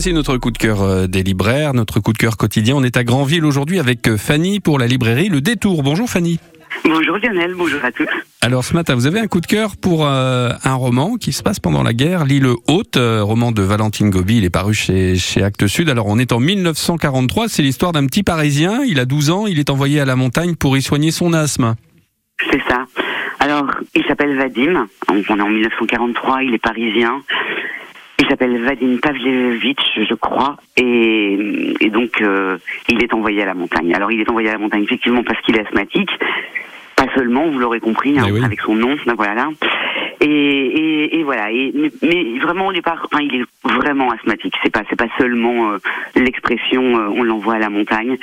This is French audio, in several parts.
C'est notre coup de cœur euh, des libraires, notre coup de cœur quotidien. On est à Granville aujourd'hui avec euh, Fanny pour la librairie Le Détour. Bonjour Fanny. Bonjour Lionel, bonjour à tous. Alors ce matin, vous avez un coup de cœur pour euh, un roman qui se passe pendant la guerre, L'île haute, roman de Valentine Gobi, il est paru chez, chez Actes Sud. Alors on est en 1943, c'est l'histoire d'un petit Parisien, il a 12 ans, il est envoyé à la montagne pour y soigner son asthme. C'est ça. Alors, il s'appelle Vadim, on est en 1943, il est parisien, il s'appelle Vadim Pavlevitch, je crois, et, et donc euh, il est envoyé à la montagne. Alors il est envoyé à la montagne effectivement parce qu'il est asthmatique, pas seulement, vous l'aurez compris, hein, oui. avec son nom, voilà. Et, et, et voilà. Et, mais, mais, vraiment au départ, enfin, il est vraiment asthmatique. C'est pas, c'est pas seulement euh, l'expression euh, on l'envoie à la montagne.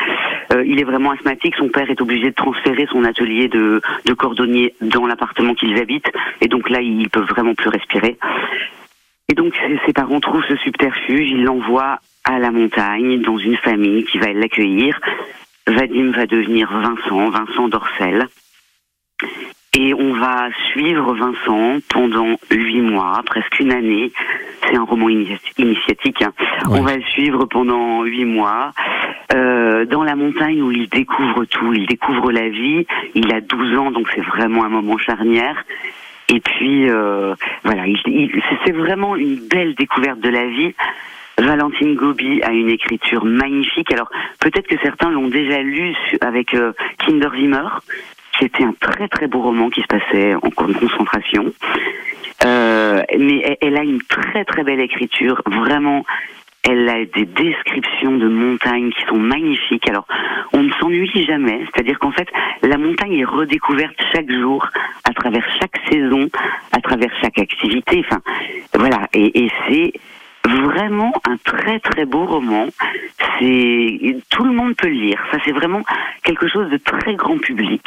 Euh, il est vraiment asthmatique. Son père est obligé de transférer son atelier de, de cordonnier dans l'appartement qu'ils habitent, et donc là, il peut vraiment plus respirer. Donc ses parents trouvent ce subterfuge, ils l'envoient à la montagne dans une famille qui va l'accueillir. Vadim va devenir Vincent, Vincent Dorcel. Et on va suivre Vincent pendant huit mois, presque une année. C'est un roman initiatique. Hein. Ouais. On va le suivre pendant huit mois euh, dans la montagne où il découvre tout. Il découvre la vie. Il a 12 ans, donc c'est vraiment un moment charnière. Et puis euh, voilà, il, il, c'est vraiment une belle découverte de la vie. Valentine Gobi a une écriture magnifique. Alors peut-être que certains l'ont déjà lu avec euh, Kinder Zimmer, qui était un très très beau roman qui se passait en concentration. Euh, mais elle a une très très belle écriture, vraiment. Elle a des descriptions de montagnes qui sont magnifiques. Alors, on ne s'ennuie jamais. C'est-à-dire qu'en fait, la montagne est redécouverte chaque jour, à travers chaque saison, à travers chaque activité. Enfin, voilà. Et, et c'est vraiment un très très beau roman. C'est tout le monde peut le lire. Ça, c'est vraiment quelque chose de très grand public.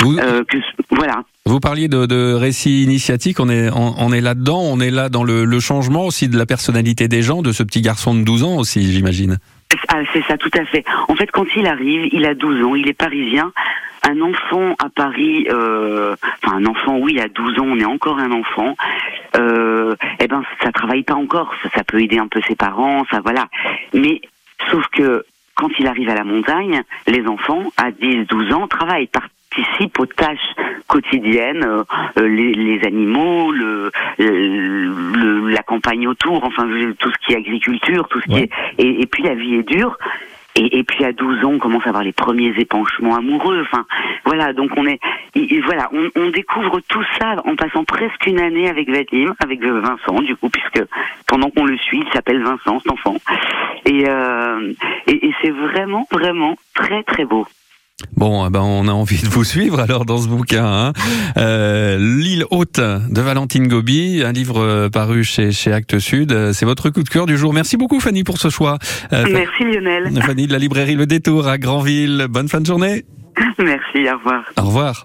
Vous, Euh, que, voilà. Vous parliez de, de récit initiatique, on est, là-dedans, on est là dans le, changement aussi de la personnalité des gens, de ce petit garçon de 12 ans aussi, j'imagine. Ah, c'est ça, tout à fait. En fait, quand il arrive, il a 12 ans, il est parisien. Un enfant à Paris, euh, enfin un enfant, oui, à 12 ans, on est encore un enfant. Euh, eh ben, ça travaille pas encore. Ça, peut aider un peu ses parents, ça, voilà. Mais sauf que quand il arrive à la montagne, les enfants à 10-12 ans travaillent, aux tâches quotidiennes, euh, euh, les, les animaux, le, le- le- la campagne autour, enfin tout ce qui est agriculture, tout ce qui est et, et puis la vie est dure. Et, et puis à 12 ans, on commence à avoir les premiers épanchements amoureux. Enfin, voilà. Donc on est, et- et voilà, on, on découvre tout ça en passant presque une année avec Vadim, avec Vincent, du coup, puisque pendant qu'on le suit, il s'appelle Vincent, cet enfant. Et, euh, et, et c'est vraiment, vraiment très, très beau. Bon, eh ben on a envie de vous suivre alors dans ce bouquin. Hein. Euh, L'île haute de Valentine Gobi, un livre euh, paru chez, chez Actes Sud. Euh, C'est votre coup de cœur du jour. Merci beaucoup Fanny pour ce choix. Euh, Merci Lionel. Fanny de la librairie Le Détour à Granville. Bonne fin de journée. Merci, au revoir. Au revoir.